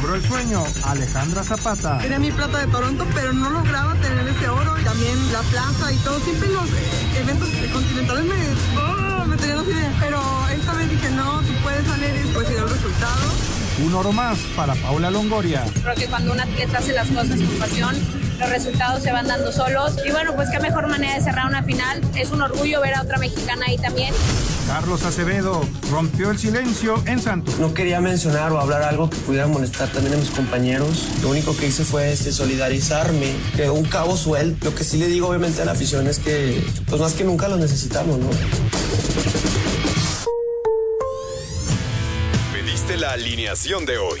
logró el sueño Alejandra Zapata. Era mi plata de Toronto, pero no lograba tener ese oro. También la plaza y todo. Siempre los eventos continentales me, oh, me tenían así de... Pero esta vez dije, no, tú puedes salir y pues el resultado. Un oro más para Paula Longoria. Creo que cuando un atleta hace las cosas con pasión, los resultados se van dando solos. Y bueno, pues qué mejor manera de cerrar una final. Es un orgullo ver a otra mexicana ahí también. Carlos Acevedo rompió el silencio en Santos. No quería mencionar o hablar algo que pudiera molestar también a mis compañeros. Lo único que hice fue este, solidarizarme, que un cabo suelto. Lo que sí le digo obviamente a la afición es que, pues más que nunca lo necesitamos, ¿no? Pediste la alineación de hoy.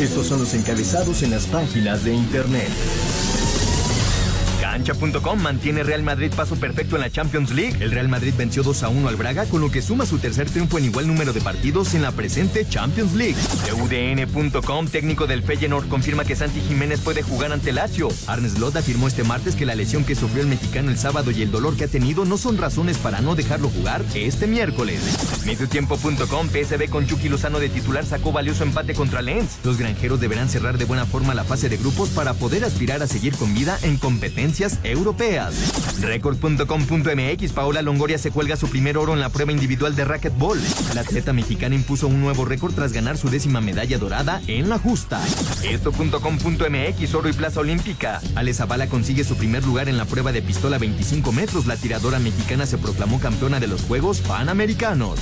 Estos son los encabezados en las páginas de internet. Cancha.com mantiene Real Madrid paso perfecto en la Champions League. El Real Madrid venció 2 a 1 al Braga, con lo que suma su tercer triunfo en igual número de partidos en la presente Champions League. UDN.com, técnico del Feyenoord, confirma que Santi Jiménez puede jugar ante Lazio. Arnes Slot afirmó este martes que la lesión que sufrió el mexicano el sábado y el dolor que ha tenido no son razones para no dejarlo jugar este miércoles. Mediotiempo.com, PSB con Chucky Lozano de titular sacó valioso empate contra Lens. Los granjeros deberán cerrar de buena forma la fase de grupos para poder aspirar a seguir con vida en competencias europeas. Record.com.mx, Paola Longoria se cuelga su primer oro en la prueba individual de racquetball. La atleta mexicana impuso un nuevo récord tras ganar su décima medalla dorada en la justa. Esto.com.mx, oro y plaza olímpica. Ale Zavala consigue su primer lugar en la prueba de pistola 25 metros. La tiradora mexicana se proclamó campeona de los Juegos Panamericanos.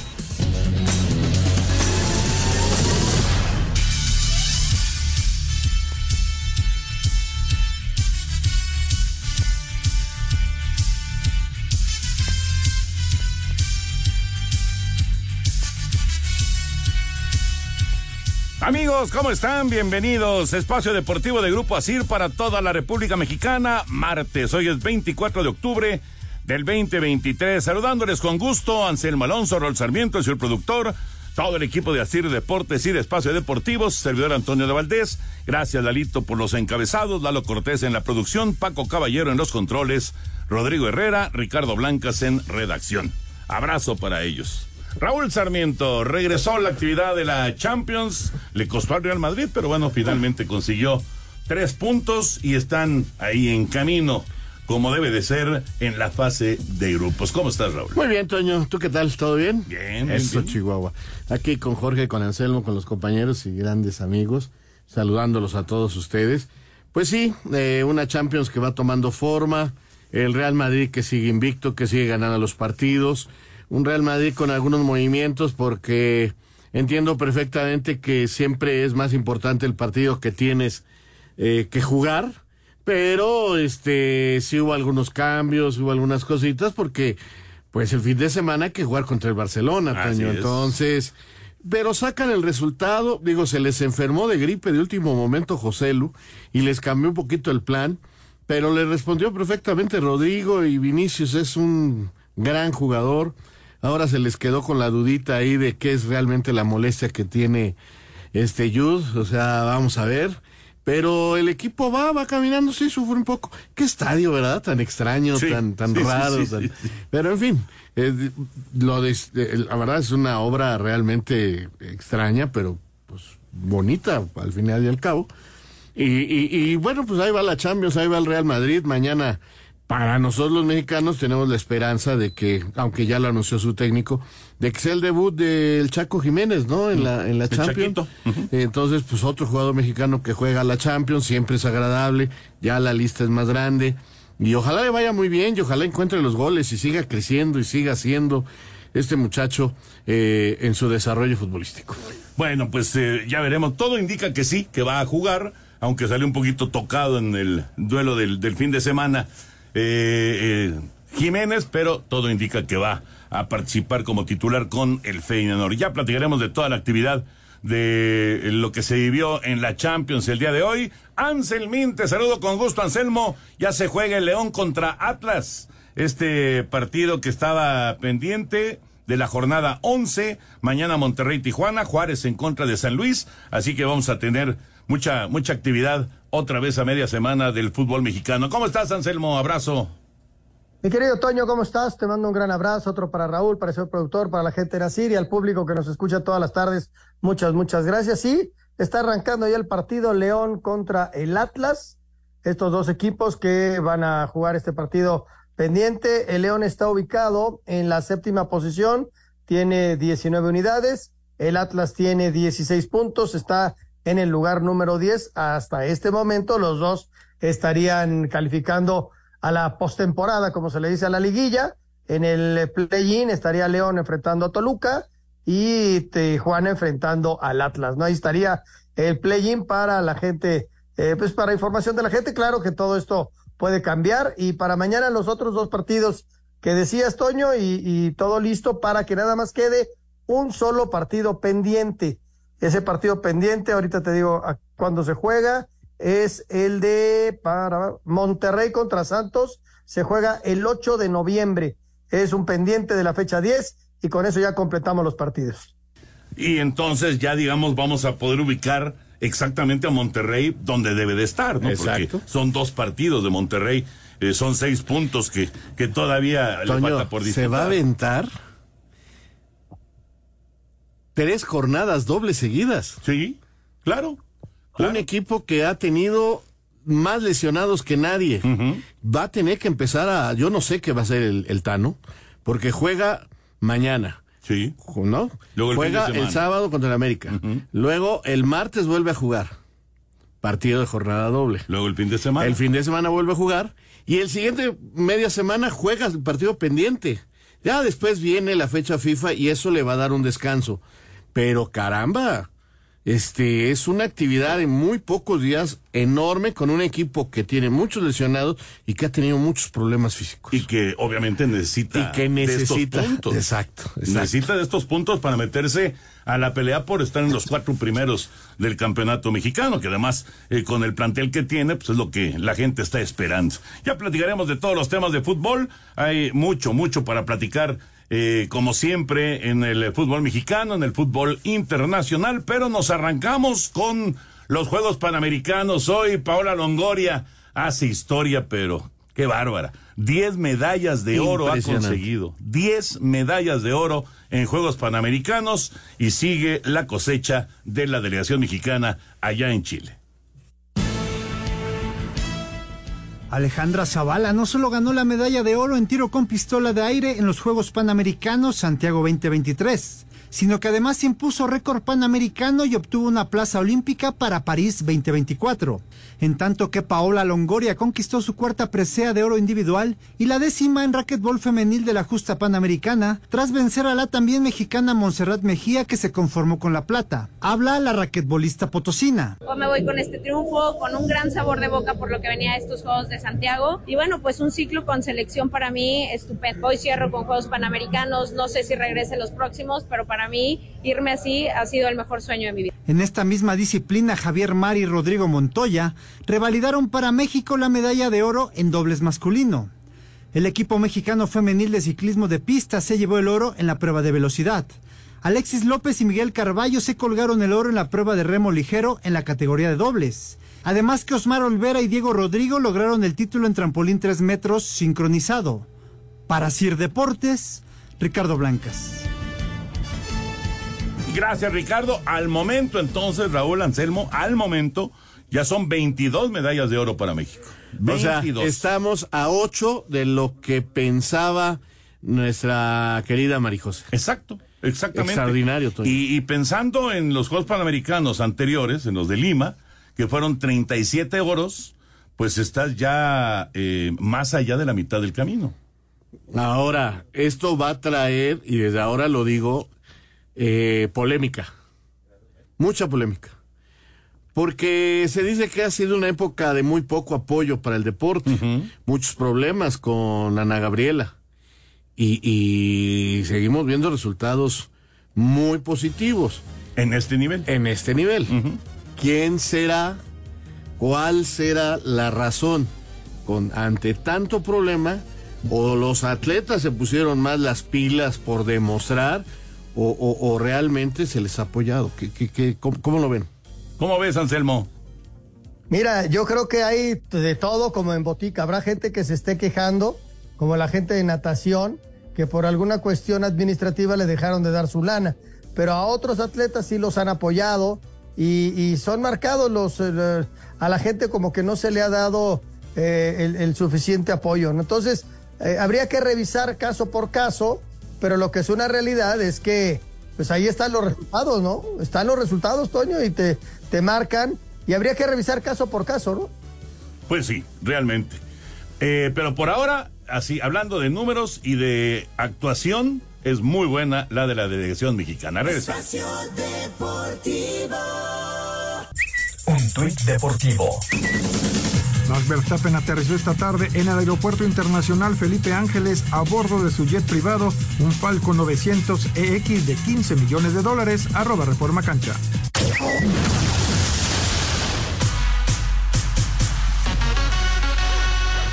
Amigos, ¿cómo están? Bienvenidos. Espacio Deportivo de Grupo Asir para toda la República Mexicana. Martes, hoy es 24 de octubre del 2023. Saludándoles con gusto, Anselmo Alonso, Rol Sarmiento, el señor productor, todo el equipo de Asir Deportes y Espacio Deportivos, servidor Antonio de Valdés. Gracias, Lalito, por los encabezados, Lalo Cortés en la producción, Paco Caballero en los controles, Rodrigo Herrera, Ricardo Blancas en redacción. Abrazo para ellos. Raúl Sarmiento regresó a la actividad de la Champions, le costó al Real Madrid, pero bueno, finalmente consiguió tres puntos y están ahí en camino, como debe de ser en la fase de grupos. ¿Cómo estás, Raúl? Muy bien, Toño. ¿Tú qué tal? ¿Todo bien? Bien, bien, Eso, bien. Chihuahua. Aquí con Jorge, con Anselmo, con los compañeros y grandes amigos, saludándolos a todos ustedes. Pues sí, eh, una Champions que va tomando forma, el Real Madrid que sigue invicto, que sigue ganando los partidos, un Real Madrid con algunos movimientos porque entiendo perfectamente que siempre es más importante el partido que tienes eh, que jugar, pero este sí hubo algunos cambios, hubo algunas cositas porque pues el fin de semana hay que jugar contra el Barcelona, Toño. es. Entonces, pero sacan el resultado, digo, se les enfermó de gripe de último momento José Lu y les cambió un poquito el plan, pero le respondió perfectamente Rodrigo y Vinicius es un gran jugador. Ahora se les quedó con la dudita ahí de qué es realmente la molestia que tiene este Jude, o sea, vamos a ver. Pero el equipo va, va caminando, sí, sufre un poco. Qué estadio, ¿verdad? Tan extraño, Sí, tan, tan sí, raro. sí, tan-. Pero en fin, eh, lo de, eh, la verdad es una obra realmente extraña, pero pues bonita al final y al cabo. Y, y, y bueno, pues ahí va la Champions, ahí va el Real Madrid. Mañana, para nosotros los mexicanos, tenemos la esperanza de que, aunque ya lo anunció su técnico, de que sea el debut del Chaco Jiménez, ¿no? En la, en la El Champions. Entonces, pues otro jugador mexicano que juega la Champions, siempre es agradable, ya la lista es más grande. Y ojalá le vaya muy bien y ojalá encuentre los goles y siga creciendo y siga siendo este muchacho eh, en su desarrollo futbolístico. Bueno, pues eh, ya veremos. Todo indica que sí, que va a jugar, aunque salió un poquito tocado en el duelo del, del fin de semana eh, eh, Jiménez, pero todo indica que va a participar como titular con el Feyenoord. Ya platicaremos de toda la actividad de lo que se vivió en la Champions el día de hoy. Anselmín, te saludo con gusto, Anselmo. Ya se juega el León contra Atlas. Este partido que estaba pendiente de la jornada 11. Mañana Monterrey, Tijuana, Juárez en contra de San Luis. Así que vamos a tener mucha, mucha actividad otra vez a media semana del fútbol mexicano. ¿Cómo estás, Anselmo? Abrazo. Mi querido Toño, ¿cómo estás? Te mando un gran abrazo, otro para Raúl, para el productor, para la gente de Nacir y al público que nos escucha todas las tardes. Muchas, muchas gracias. Sí, está arrancando ya el partido León contra el Atlas. Estos dos equipos que van a jugar este partido pendiente. El León está ubicado en la séptima posición, tiene 19 unidades. El Atlas tiene 16 puntos, está en el lugar número 10. Hasta este momento los dos estarían calificando a la postemporada, como se le dice a la liguilla. En el play-in estaría León enfrentando a Toluca y Tijuana enfrentando al Atlas. ¿no? Ahí estaría el play-in para la gente, eh, pues para información de la gente. Claro que todo esto puede cambiar y para mañana los otros dos partidos que decías, Toño, y, y todo listo para que nada más quede un solo partido pendiente. Ese partido pendiente, ahorita te digo a cuándo se juega, es el de para Monterrey contra Santos. Se juega el 8 de noviembre. Es un pendiente de la fecha 10 y con eso ya completamos los partidos. Y entonces ya digamos vamos a poder ubicar exactamente a Monterrey donde debe de estar, ¿no? Porque son dos partidos de Monterrey, eh, son seis puntos que, que todavía le falta por disputar. ¿Se va a aventar? Tres jornadas dobles seguidas. Sí, claro. Un equipo que ha tenido más lesionados que nadie. Va a tener que empezar a. Yo no sé qué va a ser el, el Tano, porque juega mañana. Sí. ¿No? Luego el juega el, sábado contra el América. Luego el martes vuelve a jugar. Partido de jornada doble. Luego el fin de semana. El fin de semana vuelve a jugar. Y el siguiente media semana juega el partido pendiente. Ya después viene la fecha FIFA y eso le va a dar un descanso. Pero caramba, este es una actividad en muy pocos días enorme con un equipo que tiene muchos lesionados y que ha tenido muchos problemas físicos. Y que obviamente necesita Y que de necesita. estos puntos. Exacto, exacto. Necesita de estos puntos para meterse a la pelea por estar en los cuatro primeros del campeonato mexicano, que además eh, con el plantel que tiene, pues es lo que la gente está esperando. Ya platicaremos de todos los temas de fútbol. Hay mucho, mucho para platicar. Eh, como siempre en el fútbol mexicano, en el fútbol internacional, pero nos arrancamos con los Juegos Panamericanos. Hoy Paola Longoria hace historia, pero qué bárbara. Diez medallas de oro ha conseguido. Diez medallas de oro en Juegos Panamericanos y sigue la cosecha de la delegación mexicana allá en Chile. Alejandra Zavala no solo ganó la medalla de oro en tiro con pistola de aire en los Juegos Panamericanos Santiago 2023, sino que además impuso récord panamericano y obtuvo una plaza olímpica para París 2024, en tanto que Paola Longoria conquistó su cuarta presea de oro individual y la décima en racquetbol femenil de la justa panamericana, tras vencer a la también mexicana Montserrat Mejía que se conformó con la plata. Habla la raquetbolista potosina. Hoy me voy con este triunfo, con un gran sabor de boca por lo que venía de estos Juegos de Santiago. Y bueno, pues un ciclo con selección para mí estupendo. Hoy cierro con Juegos Panamericanos, no sé si regrese los próximos, pero para mí irme así ha sido el mejor sueño de mi vida. En esta misma disciplina, Javier Mar y Rodrigo Montoya revalidaron para México la medalla de oro en dobles masculino. El equipo mexicano femenil de ciclismo de pista se llevó el oro en la prueba de velocidad. Alexis López y Miguel Carballo se colgaron el oro en la prueba de remo ligero en la categoría de dobles. Además que Osmar Olvera y Diego Rodrigo lograron el título en trampolín 3 metros sincronizado. Para Sir Deportes, Ricardo Blancas. Gracias, Ricardo. Al momento, entonces, Raúl Anselmo, al momento, ya son 22 medallas de oro para México. O sea, 22. estamos a ocho de lo que pensaba nuestra querida Marijose. Exacto, exactamente. Extraordinario, Toño. Y, y pensando en los Juegos Panamericanos anteriores, en los de Lima, que fueron 37 oros, pues estás ya eh, más allá de la mitad del camino. Ahora, esto va a traer, y desde ahora lo digo, eh, polémica. Mucha polémica. Porque se dice que ha sido una época de muy poco apoyo para el deporte. Muchos problemas con Ana Gabriela. Y, y seguimos viendo resultados muy positivos. En este nivel. En este nivel. ¿Quién será? ¿Cuál será la razón? Con, ante tanto problema, o los atletas se pusieron más las pilas por demostrar, o, o- o realmente se les ha apoyado. ¿Qué, qué- qué- cómo, cómo lo ven? ¿Cómo ves, Anselmo? Mira, yo creo que hay de todo como en botica. Habrá gente que se esté quejando, como la gente de natación, que por alguna cuestión administrativa le dejaron de dar su lana. Pero a otros atletas sí los han apoyado y, son marcados los eh, a la gente como que no se le ha dado eh, el, suficiente apoyo. Entonces, eh, habría que revisar caso por caso, pero lo que es una realidad es que pues ahí están los resultados, ¿no? Están los resultados, Toño, y te, te marcan. Y habría que revisar caso por caso, ¿no? Pues sí, realmente. Eh, pero por ahora, así, hablando de números y de actuación, es muy buena la de la delegación mexicana. Regresa. Un tuit deportivo. Max Verstappen aterrizó esta tarde en el Aeropuerto Internacional Felipe Ángeles a bordo de su jet privado, un Falcon 900 EX de 15 millones de dólares, arroba Reforma Cancha.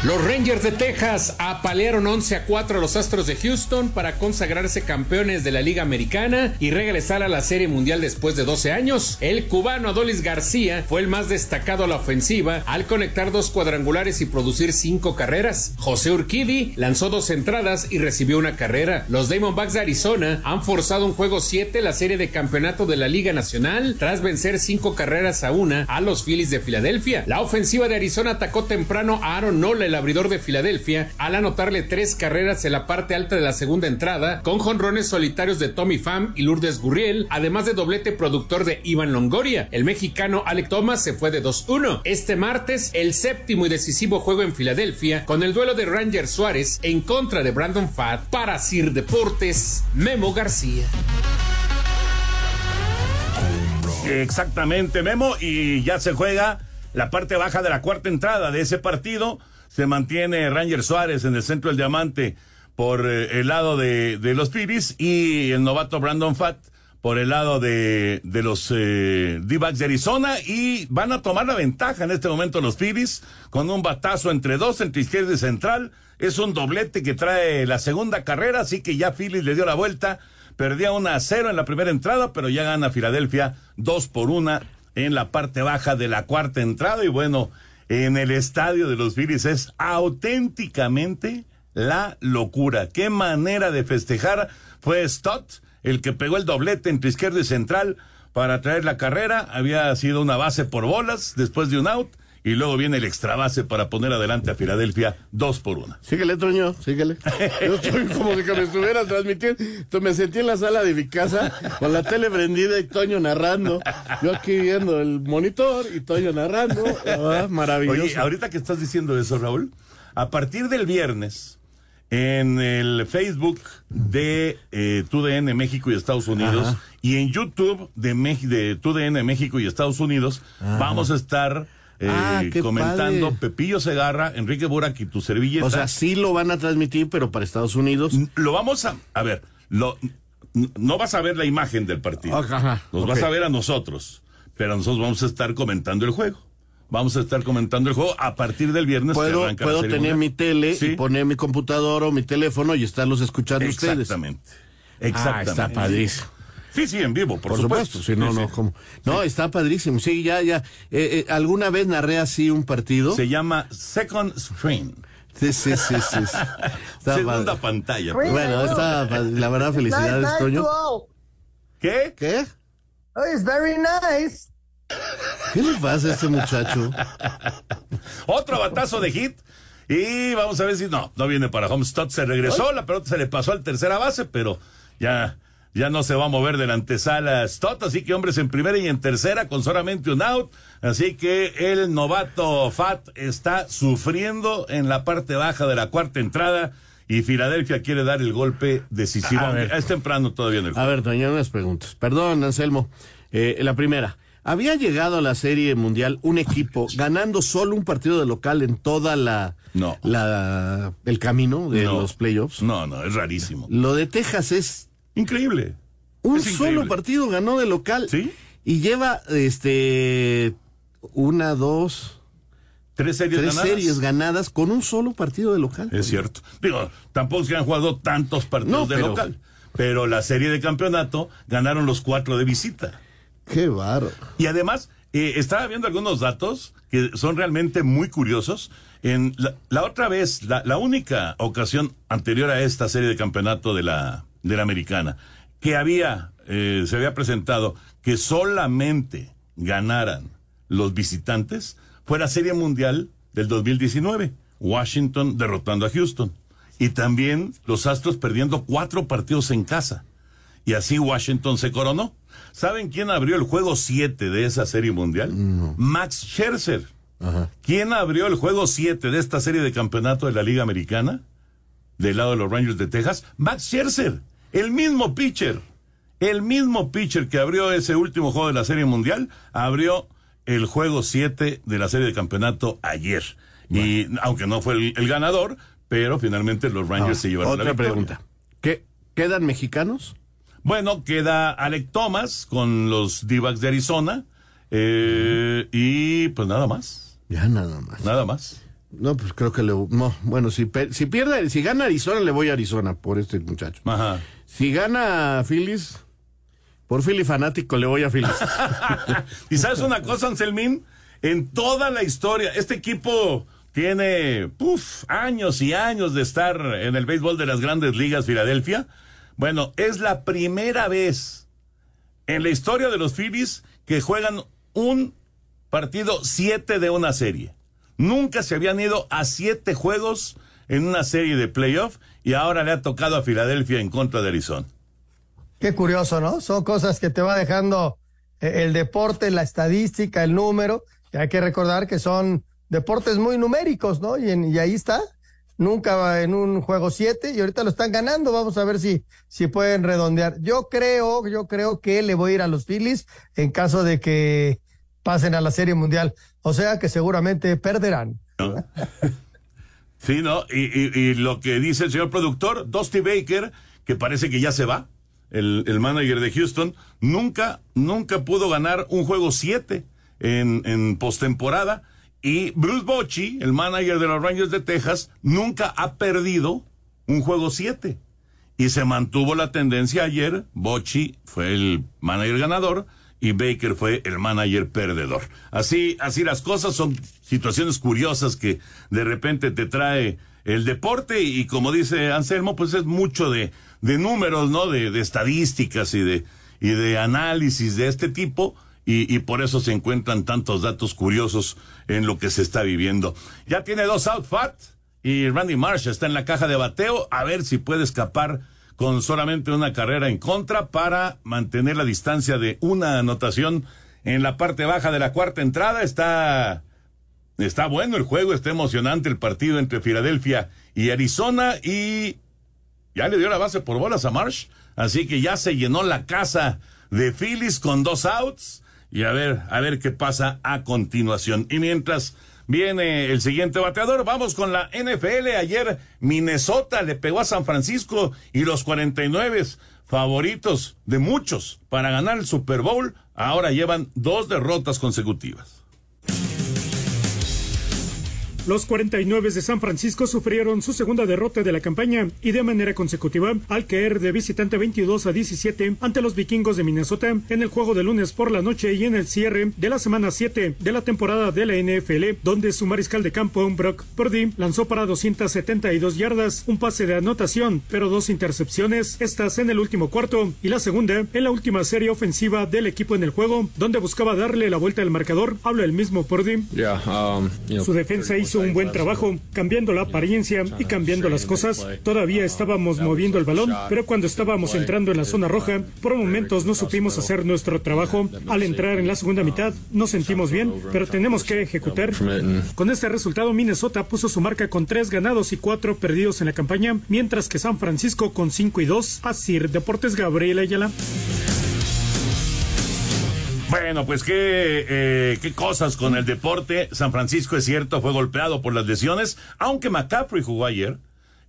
Los Rangers de Texas apalearon 11 a 4 a los Astros de Houston para consagrarse campeones de la Liga Americana y regresar a la Serie Mundial después de 12 años. El cubano Adolis García fue el más destacado a la ofensiva al conectar dos cuadrangulares y producir cinco carreras. José Urquidi lanzó dos entradas y recibió una carrera. Los Diamondbacks de Arizona han forzado un juego 7 la serie de campeonato de la Liga Nacional tras vencer cinco carreras a una a los Phillies de Filadelfia. La ofensiva de Arizona atacó temprano a Aaron Nola, abridor de Filadelfia, al anotarle tres carreras en la parte alta de la segunda entrada, con jonrones solitarios de Tommy Pham y Lourdes Gurriel, además de doblete productor de Ivan Longoria. El mexicano Alec Thomas se fue de 2-1. Este martes, el séptimo y decisivo juego en Filadelfia, con el duelo de Ranger Suárez en contra de Brandon Fatt para Sir Deportes, Memo García. Exactamente, Memo, y ya se juega la parte baja de la cuarta entrada de ese partido. Se mantiene Ranger Suárez en el centro del diamante por eh, el lado de, de los Phillies y el novato Brandon Fatt por el lado de, de los eh, D-backs de Arizona y van a tomar la ventaja en este momento los Phillies con un batazo entre dos, entre izquierda y central. Es un doblete que trae la segunda carrera, así que ya Phillies le dio la vuelta. Perdía una a cero en la primera entrada, pero ya gana Filadelfia dos por una en la parte baja de la cuarta entrada. Y bueno, en el estadio de los Phillies es auténticamente la locura. Qué manera de festejar. Fue Stott el que pegó el doblete entre izquierda y central para traer la carrera. Había sido una base por bolas después de un out. Y luego viene el extra base para poner adelante a Filadelfia dos por una. Síguele, Toño, síguele. Yo estoy como si que me estuviera transmitiendo. Entonces me sentí en la sala de mi casa con la tele prendida y Toño narrando. Yo aquí viendo el monitor y Toño narrando. Ah, maravilloso. Oye, ahorita que estás diciendo eso, Raúl, a partir del viernes, en el Facebook de eh, TUDN México y Estados Unidos Ajá. y en YouTube de, Mex- de TUDN México y Estados Unidos, Ajá. vamos a estar eh, Ah, comentando padre. Pepillo Segarra, Enrique Burak y tu servilleta. O sea, sí lo van a transmitir, pero para Estados Unidos. Lo vamos a. A ver, lo, no vas a ver la imagen del partido. Ajá, Nos ok. vas a ver a nosotros. Pero nosotros vamos a estar comentando el juego. Vamos a estar comentando el juego a partir del viernes. que Puedo, la puedo tener Mundial. mi tele Sí. y poner mi computadora o mi teléfono y estarlos escuchando ustedes. Exactamente. Ah, Exactamente. está padrísimo. Sí, sí, en vivo, por, Por, supuesto, si no, Sí, no, sí. ¿cómo? No, está padrísimo. Sí, ya, ya. Eh, eh, ¿Alguna vez narré así un partido? Se llama Second Screen. Sí, sí, sí, sí. Segunda padre. pantalla. Bueno, está, la verdad, felicidades, Nice, Toño. ¿Qué? ¿Qué? Oh, it's very nice. ¿Qué le pasa a este muchacho? Otro batazo de hit. Y vamos a ver si no, no viene para home. Stott se regresó, la pelota se le pasó al tercera base, pero ya, ya no se va a mover de la antesala Stott. Así que hombres en primera y en tercera con solamente un out. Así que el novato Fat está sufriendo en la parte baja de la cuarta entrada. Y Filadelfia quiere dar el golpe decisivo. A ver. Es temprano todavía en el A juego. ver, Toño, unas preguntas. Perdón, Anselmo. Eh, la primera. ¿Había llegado a la Serie Mundial un equipo ganando solo un partido de local en toda la, No. la el camino de No. los playoffs? No, no, es rarísimo. Lo de Texas es Increíble. Un Es solo increíble. partido ganó de local. Sí. Y lleva este una, dos, Tres series tres ganadas. series ganadas con un solo partido de local. Es cierto. Digo, tampoco que han jugado tantos partidos No, de pero- local. Pero la serie de campeonato ganaron los cuatro de visita. Qué barro. Y además, eh, estaba viendo algunos datos que son realmente muy curiosos. En la, la otra vez, la, la única ocasión anterior a esta serie de campeonato de la, de la americana, que había, eh, se había presentado que solamente ganaran los visitantes, fue la serie mundial del 2019. Washington derrotando a Houston. Y también los Astros perdiendo cuatro partidos en casa. Y así Washington se coronó. ¿Saben quién abrió el juego 7 de esa serie mundial? Max Scherzer. ¿Quién abrió el juego 7 de esta serie de campeonato de la Liga Americana? Del lado de los Rangers de Texas. Max Scherzer. El mismo pitcher. El mismo pitcher que abrió ese último juego de la serie mundial. Abrió el juego 7 de la serie de campeonato ayer. Y aunque no fue el, el ganador, pero finalmente los Rangers Ah, se llevaron la Otra victoria. pregunta. ¿Qué, ¿Quedan mexicanos? Bueno, queda Alec Thomas con los D-backs de Arizona. eh, y pues nada más. Ya nada más. Nada más. No, pues creo que le. No, bueno, si, si pierde, si gana Arizona, le voy a Arizona por este muchacho. Ajá. Si gana Phillies, por Philly fanático le voy a Phillies. y sabes una cosa, Anselmín, en toda la historia, este equipo tiene años y años de estar en el béisbol de las grandes ligas Filadelfia. Bueno, es la primera vez en la historia de los Phillies que juegan un partido siete de una serie. Nunca se habían ido a siete juegos en una serie de playoff y ahora le ha tocado a Filadelfia en contra de Arizona. Qué curioso, ¿no? Son cosas que te va dejando eh, el deporte, la estadística, el número. Y hay que recordar que son deportes muy numéricos, ¿no? Y, en- y ahí está. Nunca va en un juego 7 y ahorita lo están ganando. Vamos a ver si, si pueden redondear. Yo creo, yo creo que le voy a ir a los Phillies en caso de que pasen a la Serie Mundial. O sea que seguramente perderán. ¿no? Sí, ¿no? Y, y- y lo que dice el señor productor, Dusty Baker, que parece que ya se va, el, el manager de Houston, nunca, nunca pudo ganar un juego 7 en, en postemporada. Y Bruce Bochy, el manager de los Rangers de Texas, nunca ha perdido un juego 7. Y se mantuvo la tendencia ayer. Bochy fue el manager ganador y Baker fue el manager perdedor. Así, así las cosas son situaciones curiosas que de repente te trae el deporte y como dice Anselmo, pues es mucho de, de números, ¿no? De, estadísticas y de, y de análisis de este tipo. Y, por eso se encuentran tantos datos curiosos en lo que se está viviendo. Ya tiene dos out y Randy Marsh está en la caja de bateo a ver si puede escapar con solamente una carrera en contra para mantener la distancia de una anotación en la parte baja de la cuarta entrada. Está, está bueno el juego, está emocionante el partido entre Filadelfia y Arizona y ya le dio la base por bolas a Marsh, así que ya se llenó la casa de Phillies con dos outs y a ver, a ver qué pasa a continuación. Y mientras viene el siguiente bateador, vamos con la NFL. Ayer Minnesota le pegó a San Francisco y los 49 favoritos de muchos para ganar el Super Bowl ahora llevan dos derrotas consecutivas. Los 49 de San Francisco sufrieron su segunda derrota de la campaña y de manera consecutiva al caer de visitante 22 a 17 ante los vikingos de Minnesota en el juego de lunes por la noche y en el cierre de la semana 7 de la temporada de la NFL, donde su mariscal de campo, Brock Purdy, lanzó para 272 yardas, un pase de anotación, pero dos intercepciones, estas en el último cuarto y la segunda en la última serie ofensiva del equipo en el juego, donde buscaba darle la vuelta al marcador, habla el mismo Purdy. Su defensa hizo un buen trabajo, cambiando la apariencia y cambiando las cosas. Todavía estábamos moviendo el balón, pero cuando estábamos entrando en la zona roja, por momentos no supimos hacer nuestro trabajo. Al entrar en la segunda mitad, nos sentimos bien, pero tenemos que ejecutar. Con este resultado, Minnesota puso su marca con tres ganados y cuatro perdidos en la campaña, mientras que San Francisco con cinco y dos. Así, Deportes Gabriel Ayala. Bueno, pues qué, eh, qué cosas con el deporte. San Francisco, es cierto, fue golpeado por las lesiones, aunque McCaffrey jugó ayer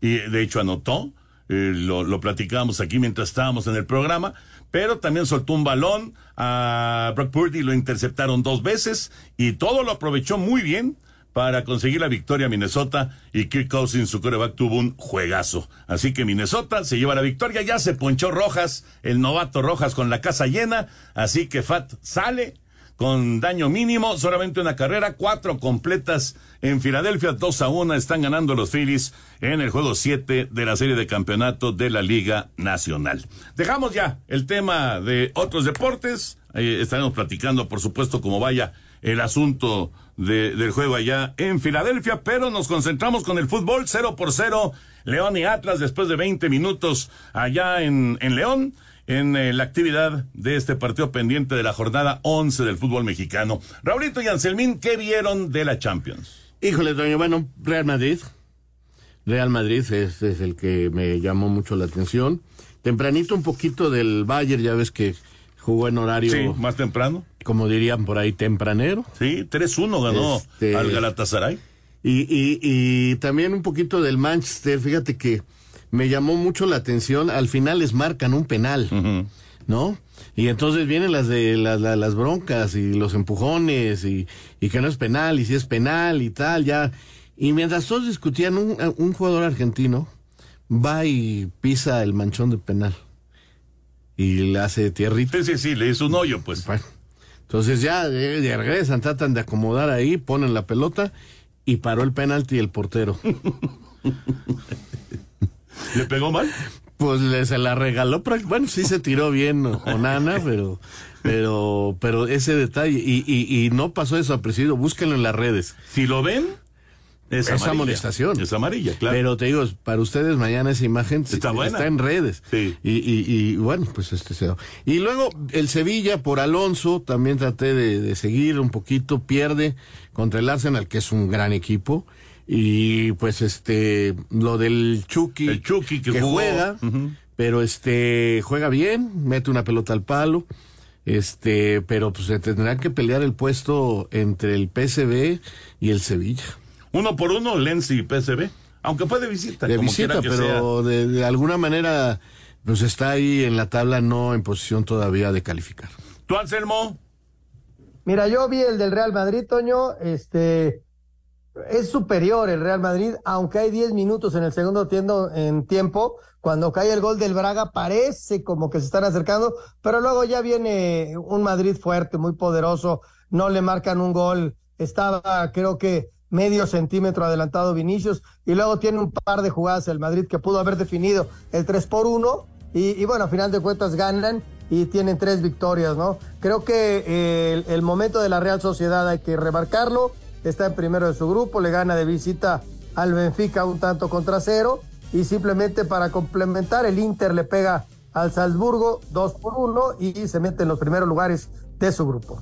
y de hecho anotó. eh, lo, lo platicábamos aquí mientras estábamos en el programa, pero también soltó un balón a Brock Purdy, lo interceptaron dos veces y todo lo aprovechó muy bien para conseguir la victoria a Minnesota y Kirk Cousins, su coreback, tuvo un juegazo. Así que Minnesota se lleva la victoria, ya se ponchó Rojas, el novato Rojas con la casa llena, así que Fat sale con daño mínimo, solamente una carrera, cuatro completas en Filadelfia, dos a una están ganando los Phillies en el juego 7 de la serie de campeonato de la Liga Nacional. Dejamos ya el tema de otros deportes, Ahí estaremos platicando, por supuesto, cómo vaya el asunto de, del juego allá en Filadelfia, pero nos concentramos con el fútbol 0 por 0, León y Atlas después de 20 minutos allá en, en León en eh, la actividad de este partido pendiente de la jornada 11 del fútbol mexicano. Raulito y Anselmín, ¿qué vieron de la Champions? Híjole, Toño, bueno, Real Madrid. Real Madrid es, es, el que me llamó mucho la atención. Tempranito un poquito del Bayern, ya ves que jugó en horario. Sí, más temprano. Como dirían por ahí, tempranero. Sí, 3-1 ganó este, al Galatasaray. Y, y, y también un poquito del Manchester, fíjate que me llamó mucho la atención, al final les marcan un penal, uh -huh. ¿no? Y entonces vienen las de las, las, las broncas y los empujones y, y, que no es penal y si es penal y tal, ya. Y mientras todos discutían, un, un jugador argentino va y pisa el manchón de penal y le hace tierrita. Sí, sí, sí, le hizo un hoyo, pues. Bueno, entonces ya de, de regresan, tratan de acomodar ahí, ponen la pelota y paró el penalti el portero. ¿Le pegó mal? Pues le, se la regaló, bueno, sí se tiró bien Onana, pero, pero, pero ese detalle, y, y, y no pasó desapercibido, búsquenlo en las redes. Si lo ven, es, es amonestación. Es amarilla, claro. Pero te digo, para ustedes mañana esa imagen está, buena. está en redes. Sí. Y, y, y, bueno, pues este se Y luego el Sevilla por Alonso, también traté de, de seguir un poquito, pierde contra el Arsenal, que es un gran equipo y pues este lo del Chucky, el Chucky que, juega uh -huh. pero este juega bien mete una pelota al palo este pero pues se tendrán que pelear el puesto entre el PSV y el Sevilla uno por uno Lens y PSV aunque fue de visita de como visita pero de, de, alguna manera pues está ahí en la tabla no en posición todavía de calificar. Tú Anselmo mira yo vi el del Real Madrid Toño este es superior el Real Madrid, aunque hay 10 minutos en el segundo tiempo, en tiempo, cuando cae el gol del Braga parece como que se están acercando, pero luego ya viene un Madrid fuerte, muy poderoso, no le marcan un gol, estaba creo que medio centímetro adelantado Vinicius, y luego tiene un par de jugadas el Madrid que pudo haber definido el 3 por 1, y, bueno, a final de cuentas ganan y tienen tres victorias, ¿no? Creo que eh, el, el momento de la Real Sociedad hay que remarcarlo, está en primero de su grupo, le gana de visita al Benfica un tanto contra cero y simplemente para complementar el Inter le pega al Salzburgo 2 por 1 y se mete en los primeros lugares de su grupo.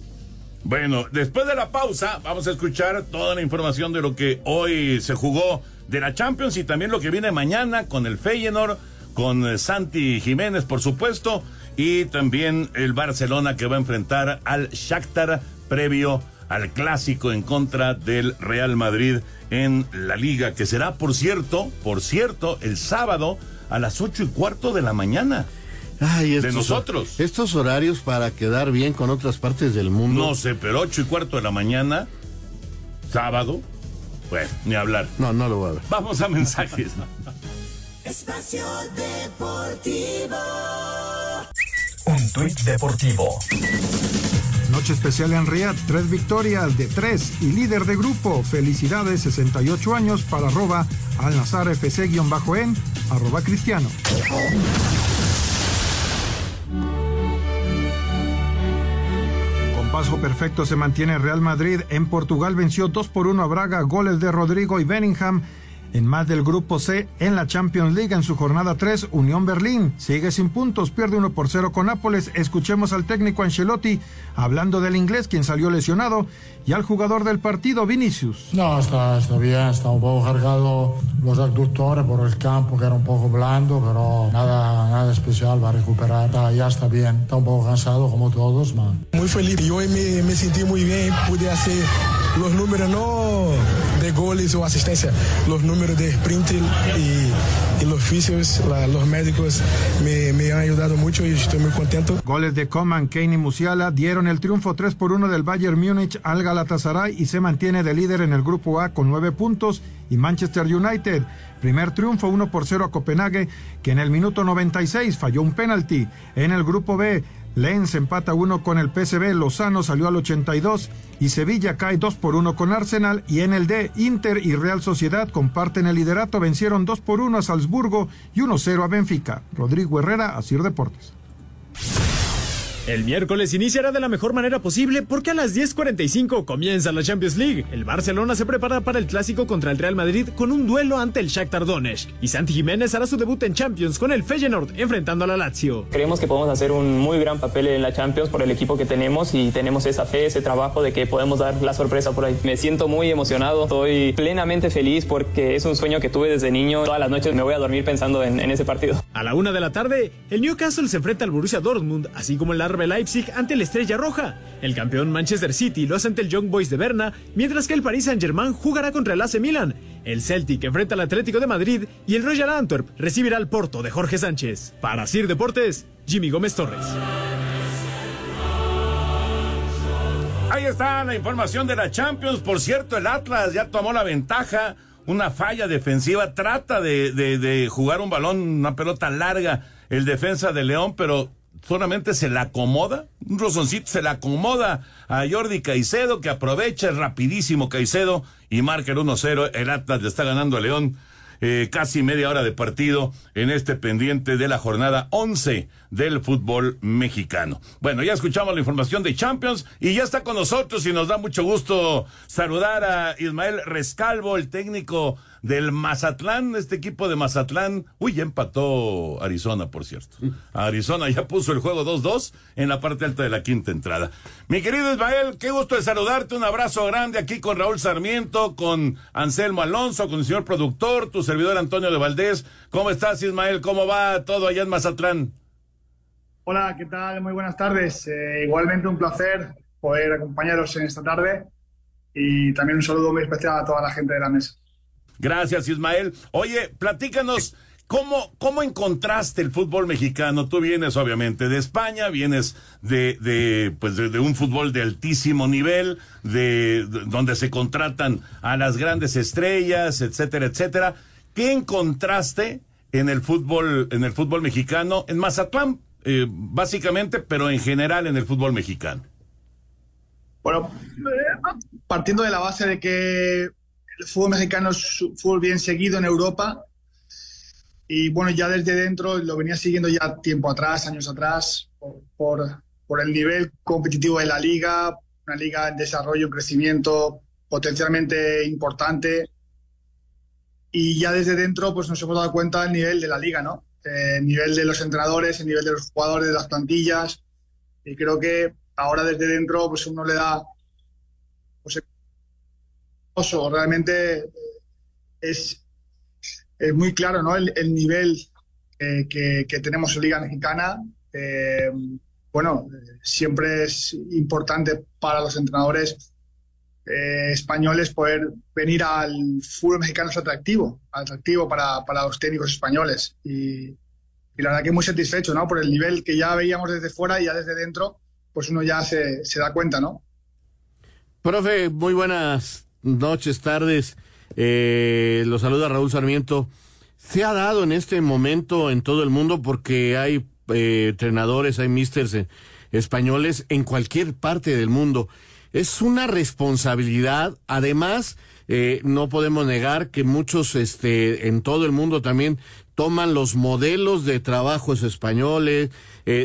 Bueno, después de la pausa vamos a escuchar toda la información de lo que hoy se jugó de la Champions y también lo que viene mañana con el Feyenoord, con Santi Jiménez por supuesto y también el Barcelona que va a enfrentar al Shakhtar previo al clásico en contra del Real Madrid en la liga, que será, por cierto, por cierto, el sábado a las ocho y cuarto de la mañana. Ay, estos, de nosotros. Estos horarios para quedar bien con otras partes del mundo. No sé, pero ocho y cuarto de la mañana, sábado, bueno, ni hablar. No, no lo voy a ver. Vamos a mensajes. Espacio Deportivo. Un tuit deportivo. Noche especial en Riyadh, tres victorias de tres y líder de grupo. Felicidades, 68 años para arroba al Nazar FC-en, arroba cristiano. Paso perfecto se mantiene Real Madrid. En Portugal venció 2 por 1 a Braga, goles de Rodrigo y Bellingham. En más del grupo C, en la Champions League, en su jornada 3, Unión Berlín sigue sin puntos, pierde 1 por 0 con Nápoles. Escuchemos al técnico Ancelotti hablando del inglés, quien salió lesionado, y al jugador del partido, Vinicius. No, está, está bien, está un poco cargado los abductores por el campo, que era un poco blando, pero nada, nada especial, va a recuperar. Está, ya está bien, está un poco cansado como todos. Man. Muy feliz, yo me, me sentí muy bien, pude hacer los números, no de goles o asistencia. Los números de sprint y, los fisios, los médicos me, me, han ayudado mucho y estoy muy contento. Goles de Coman, Kane y Musiala dieron el triunfo 3 por 1 del Bayern Múnich al Galatasaray y se mantiene de líder en el grupo A con 9 puntos y Manchester United. Primer triunfo 1 por 0 a Copenhague, que en el minuto 96 falló un penalti. En el grupo B, Lens empata 1 con el PSV, Lozano salió al 82 y Sevilla cae 2 por 1 con Arsenal y en el D, Inter y Real Sociedad comparten el liderato, vencieron 2 por 1 a Salzburgo y 1-0 a Benfica. Rodrigo Herrera, Asir Deportes. El miércoles iniciará de la mejor manera posible porque a las 10.45 comienza la Champions League. El Barcelona se prepara para el clásico contra el Real Madrid con un duelo ante el Shakhtar Donetsk. Y Santi Jiménez hará su debut en Champions con el Feyenoord enfrentando a la Lazio. Creemos que podemos hacer un muy gran papel en la Champions por el equipo que tenemos y tenemos esa fe, ese trabajo de que podemos dar la sorpresa por ahí. Me siento muy emocionado, estoy plenamente feliz porque es un sueño que tuve desde niño. Todas las noches me voy a dormir pensando en, en ese partido. A la una de la tarde, el Newcastle se enfrenta al Borussia Dortmund, así como el RB Leipzig ante la Estrella Roja. El campeón Manchester City lo hace ante el Young Boys de Berna, mientras que el Paris Saint-Germain jugará contra el AC Milan. El Celtic enfrenta al Atlético de Madrid y el Royal Antwerp recibirá al Porto de Jorge Sánchez. Para Sir Deportes, Jimmy Gómez Torres. Ahí está la información de la Champions. Por cierto, el Atlas ya tomó la ventaja. Una falla defensiva. Trata de, de jugar un balón, una pelota larga, el defensa de León, pero solamente se la acomoda, un rozoncito se la acomoda a Jordi Caicedo, que aprovecha rapidísimo Caicedo y marca el 1-0. El Atlas le está ganando a León. Eh, casi media hora de partido en este pendiente de la jornada 11 del fútbol mexicano. Bueno, ya escuchamos la información de Champions y ya está con nosotros y nos da mucho gusto saludar a Ismael Rescalvo, el técnico del Mazatlán, este equipo de Mazatlán. Uy, ya empató Arizona, por cierto. Arizona ya puso el juego 2-2 en la parte alta de la quinta entrada. Mi querido Ismael, qué gusto de saludarte. Un abrazo grande aquí con Raúl Sarmiento, con Anselmo Alonso, con el señor productor, tu servidor Antonio de Valdés. ¿Cómo estás, Ismael? ¿Cómo va todo allá en Mazatlán? Hola, ¿qué tal? Muy buenas tardes. Eh, igualmente un placer poder acompañaros en esta tarde y también un saludo muy especial a toda la gente de la mesa. Gracias, Ismael. Oye, platícanos. ¿Cómo, ¿Cómo encontraste el fútbol mexicano? Tú vienes obviamente de España, vienes de, de pues de, un fútbol de altísimo nivel, de, donde se contratan a las grandes estrellas, etcétera, etcétera. ¿Qué encontraste en el fútbol, en el fútbol mexicano, en Mazatlán, eh, básicamente, pero en general en el fútbol mexicano? Bueno, partiendo de la base de que el fútbol mexicano es fútbol bien seguido en Europa. Y bueno, ya desde dentro lo venía siguiendo ya tiempo atrás, años atrás, por, por, el nivel competitivo de la liga, una liga en desarrollo, en crecimiento potencialmente importante. Y ya desde dentro pues nos hemos dado cuenta del nivel de la liga, ¿no? Eh, el nivel de los entrenadores, el nivel de los jugadores, de las plantillas. Y creo que ahora desde dentro pues uno le da realmente eh, es, es muy claro ¿no? el, nivel eh, que, tenemos en Liga Mexicana. Eh, bueno, siempre es importante para los entrenadores españoles poder venir al fútbol mexicano es atractivo, atractivo para, para los técnicos españoles. Y, y, la verdad que muy satisfecho, ¿no? Por el nivel que ya veíamos desde fuera y ya desde dentro, pues uno ya se, se da cuenta, ¿no? Profe, muy buenas noches, tardes. Eh, los saluda Raúl Sarmiento. Se ha dado en este momento en todo el mundo porque hay eh, entrenadores, hay misters eh, españoles en cualquier parte del mundo. Es una responsabilidad. Además, eh, no podemos negar que muchos este, en todo el mundo también toman los modelos de trabajos españoles.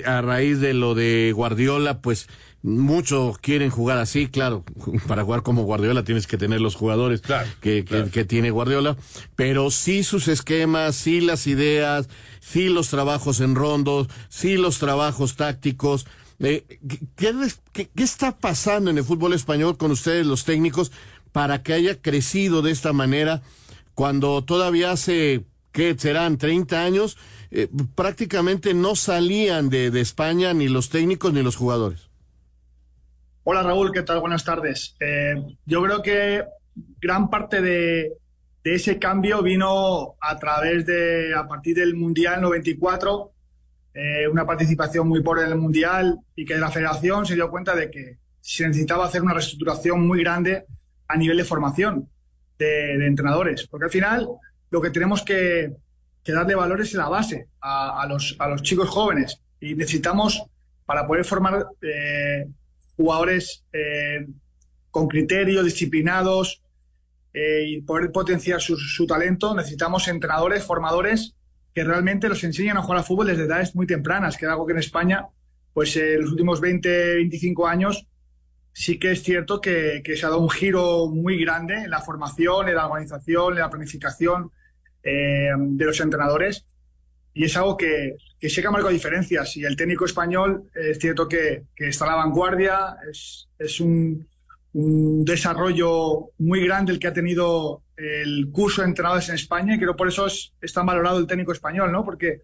a raíz de lo de Guardiola, pues Muchos quieren jugar así, claro, para jugar como Guardiola tienes que tener los jugadores que, que, tiene Guardiola, pero sí sus esquemas, sí las ideas, sí los trabajos en rondos, sí los trabajos tácticos. Eh, ¿qué, qué, está pasando en el fútbol español con ustedes, los técnicos, para que haya crecido de esta manera cuando todavía hace, ¿qué serán? 30 años, eh, prácticamente no salían de, de España ni los técnicos ni los jugadores. Hola Raúl, ¿qué tal? Buenas tardes. Eh, yo creo que gran parte de, de ese cambio vino a través de, a partir del Mundial 94, eh, una participación muy pobre en Mundial y que la federación se dio cuenta de que se necesitaba hacer una reestructuración muy grande a nivel de formación de, entrenadores. Porque al final lo que tenemos que, darle valores es la base a, los, a los chicos jóvenes y necesitamos, para poder formar eh, jugadores eh, con criterios, disciplinados, eh, y poder potenciar su, su, talento, necesitamos entrenadores, formadores que realmente los enseñen a jugar al fútbol desde edades muy tempranas, que es algo que en España, pues en los últimos 20, 25 años, sí que es cierto que, que, se ha dado un giro muy grande en la formación, en la organización, en la planificación eh, de los entrenadores. Y es algo que, que sí que ha marcado diferencias. Y el técnico español es cierto que, está a la vanguardia, es, un, desarrollo muy grande el que ha tenido el curso de entrenadores en España y creo por eso es, tan valorado el técnico español, ¿no? Porque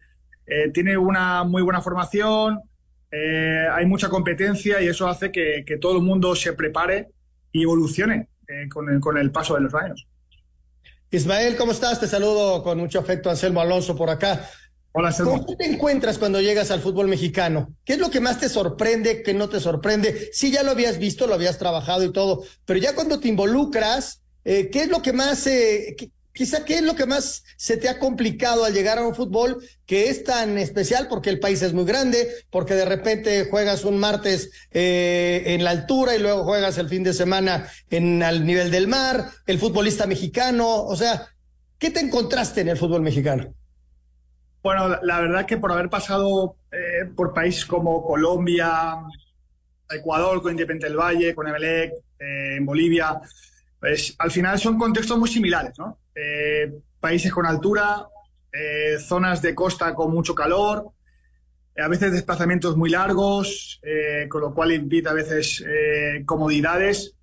eh, tiene una muy buena formación, eh, hay mucha competencia y eso hace que, todo el mundo se prepare y evolucione eh, con, el, con el paso de los años. Ismael, ¿cómo estás? Te saludo con mucho afecto, Anselmo Alonso, por acá. ¿Cómo te encuentras cuando llegas al fútbol mexicano? ¿Qué es lo que más te sorprende, que no te sorprende? Sí, ya lo habías visto, lo habías trabajado y todo, pero ya cuando te involucras, eh, ¿qué es lo que más, eh, quizá qué es lo que más se te ha complicado al llegar a un fútbol que es tan especial porque el país es muy grande, porque de repente juegas un martes eh, en la altura y luego juegas el fin de semana al nivel del mar, el futbolista mexicano, o sea, ¿qué te encontraste en el fútbol mexicano? Bueno, la, verdad que por haber pasado eh, por países como Colombia, Ecuador, con Independiente del Valle, con Emelec, eh, en Bolivia, pues al final son contextos muy similares, ¿no? Eh, países con altura, zonas de costa con mucho calor, a veces desplazamientos muy largos, con lo cual invita a veces comodidades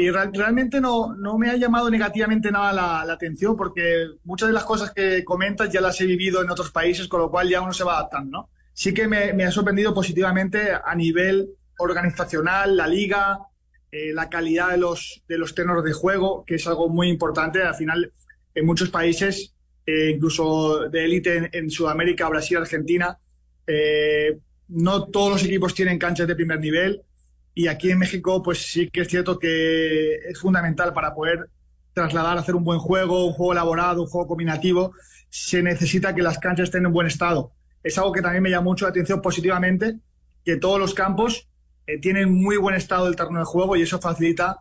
y realmente no, no, me ha llamado negativamente nada la, atención porque muchas de las cosas que comentas ya las he vivido en otros países, con lo cual ya uno se va adaptando, ¿no? Sí que me, me ha sorprendido positivamente a nivel organizacional, la liga, eh, la calidad de los, de los tenores de juego, que es algo muy importante. Al final, en muchos países, eh, incluso de élite en, Sudamérica, Brasil, Argentina, eh, no todos los equipos tienen canchas de primer nivel y aquí en México, pues sí que es cierto que es fundamental para poder trasladar, hacer un buen juego, un juego elaborado, un juego combinativo, se necesita que las canchas estén en buen estado. Es algo que también me llama mucho la atención positivamente, que todos los campos eh, tienen muy buen estado del terreno de juego y eso facilita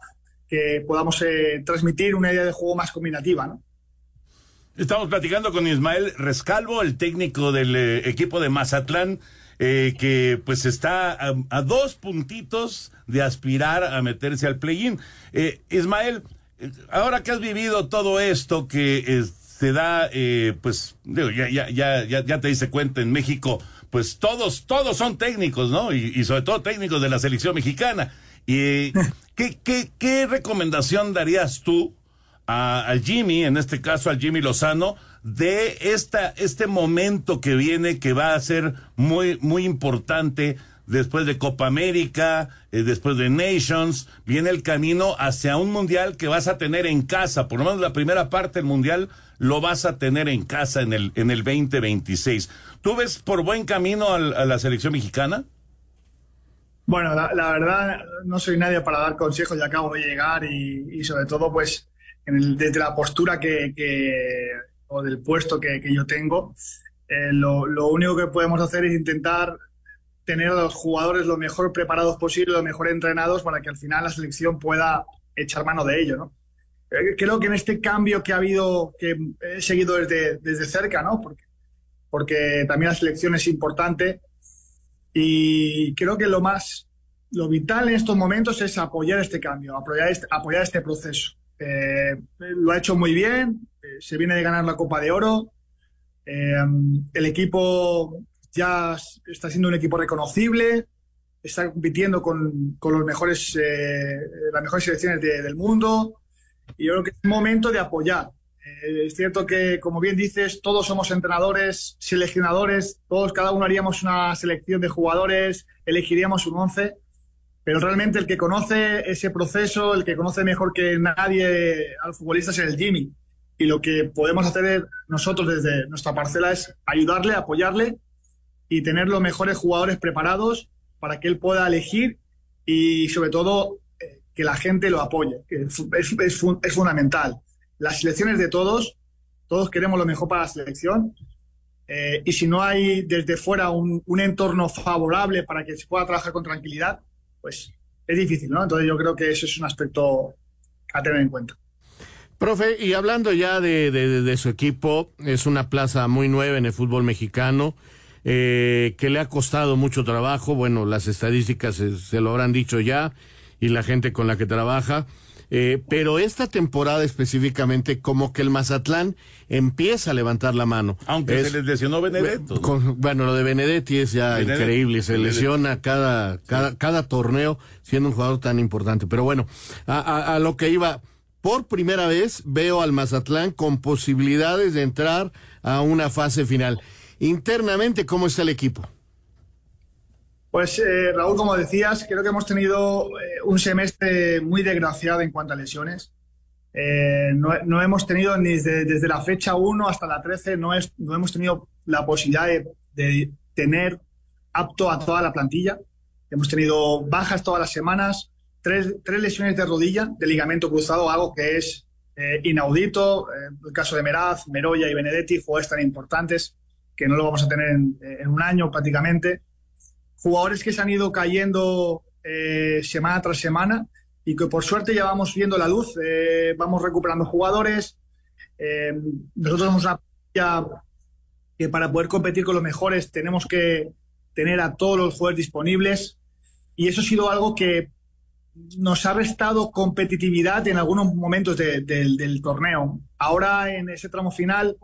que podamos eh, transmitir una idea de juego más combinativa. Estamos platicando con Ismael Rescalvo, el técnico del eh, equipo de Mazatlán. Eh, que pues está a, dos puntitos de aspirar a meterse al play-in. Eh, Ismael, ahora que has vivido todo esto que eh, se da, pues ya, ya, ya, ya te diste cuenta en México, pues todos, todos son técnicos, ¿no? Y, sobre todo técnicos de la selección mexicana. Y, ¿qué, qué, qué recomendación darías tú a, al Jimmy, en este caso al Jimmy Lozano, de esta, este momento que viene, que va a ser muy, muy importante después de Copa América, eh, después de Nations, viene el camino hacia un mundial que vas a tener en casa, por lo menos la primera parte del mundial lo vas a tener en casa en el, en el 2026. ¿Tú ves por buen camino a, la selección mexicana? Bueno, la, verdad no soy nadie para dar consejos, ya acabo de llegar y, sobre todo pues desde la postura que o del puesto que, que yo tengo, eh, lo, lo, único que podemos hacer es intentar tener a los jugadores lo mejor preparados posible, lo mejor entrenados para que al final la selección pueda echar mano de ello, ¿no? Eh, creo que en este cambio que ha habido, que he seguido desde, desde cerca, ¿no? Porque, porque también la selección es importante y creo que lo más, lo vital en estos momentos es apoyar este cambio, apoyar este, apoyar este proceso. Eh, lo ha hecho muy bien, eh, se viene de ganar la Copa de Oro. Eh, el equipo ya está siendo un equipo reconocible, está compitiendo con, con los mejores, las mejores selecciones del mundo. Y yo creo que es momento de apoyar. es cierto que, como bien dices, todos somos entrenadores, seleccionadores, todos, cada uno haríamos una selección de jugadores, elegiríamos un once pero realmente el que conoce ese proceso, el que conoce mejor que nadie al futbolista es el Jimmy. Y lo que podemos hacer nosotros desde nuestra parcela es ayudarle, apoyarle y tener los mejores jugadores preparados para que él pueda elegir y sobre todo eh, que la gente lo apoye, que es, es, es fundamental. Las selecciones de todos, todos queremos lo mejor para la selección eh, y si no hay desde fuera un, un, entorno favorable para que se pueda trabajar con tranquilidad, pues es difícil, ¿no? Entonces yo creo que eso es un aspecto a tener en cuenta. Profe, y hablando ya de, de, de su equipo, es una plaza muy nueva en el fútbol mexicano, eh, que le ha costado mucho trabajo, bueno, las estadísticas se, se, lo habrán dicho ya, y la gente con la que trabaja, eh, pero esta temporada específicamente, como que el Mazatlán empieza a levantar la mano. Aunque es, se les lesionó Benedetto. Con, bueno, lo de Benedetti es ya Benedetti, increíble, se Benedetti. lesiona cada, cada, sí. cada torneo siendo un jugador tan importante. Pero bueno, a, a, a lo que iba, por primera vez veo al Mazatlán con posibilidades de entrar a una fase final. Internamente, ¿cómo está el equipo? Pues eh, Raúl, como decías, creo que hemos tenido eh, un semestre muy desgraciado en cuanto a lesiones. Eh, no, hemos tenido ni desde, la fecha 1 hasta la 13, no, es, no hemos tenido la posibilidad de, tener apto a toda la plantilla. Hemos tenido bajas todas las semanas, tres, tres lesiones de rodilla, de ligamento cruzado, algo que es inaudito. el caso de Meraz, Meroya y Benedetti, jugadores tan importantes que no lo vamos a tener en, en un año prácticamente jugadores que se han ido cayendo eh, semana tras semana y que por suerte ya vamos viendo la luz, eh, vamos recuperando jugadores. Eh, nosotros somos una que para poder competir con los mejores tenemos que tener a todos los jugadores disponibles y eso ha sido algo que nos ha restado competitividad en algunos momentos de, de, del torneo. Ahora en ese tramo final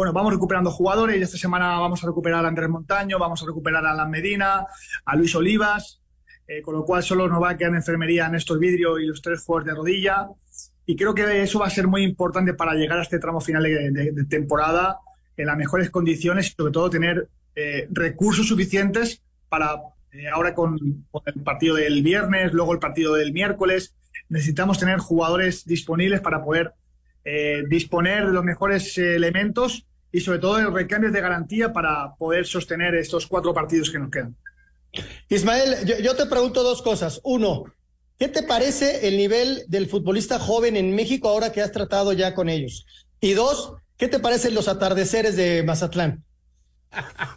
bueno, vamos recuperando jugadores y esta semana vamos a recuperar a Andrés Montaño, vamos a recuperar a Alan Medina, a Luis Olivas, eh, con lo cual solo nos va a quedar en enfermería Néstor Vidrio y los tres jugadores de rodilla. Y creo que eso va a ser muy importante para llegar a este tramo final de, de, de temporada en las mejores condiciones y sobre todo tener eh, recursos suficientes para eh, ahora con, con el partido del viernes, luego el partido del miércoles, necesitamos tener jugadores disponibles para poder eh, disponer de los mejores eh, elementos y sobre todo recambios de garantía para poder sostener estos cuatro partidos que nos quedan. Ismael, yo, yo, te pregunto dos cosas. Uno, ¿qué te parece el nivel del futbolista joven en México ahora que has tratado ya con ellos? Y dos, ¿qué te parecen los atardeceres de Mazatlán?